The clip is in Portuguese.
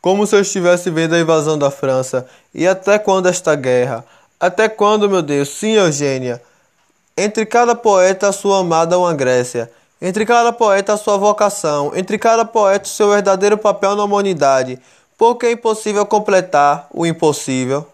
como se eu estivesse vendo a invasão da França. E até quando esta guerra? Até quando, meu Deus? Sim, Eugênia. Entre cada poeta a sua amada uma Grécia. Entre cada poeta a sua vocação. Entre cada poeta o seu verdadeiro papel na humanidade. Porque é impossível completar o impossível.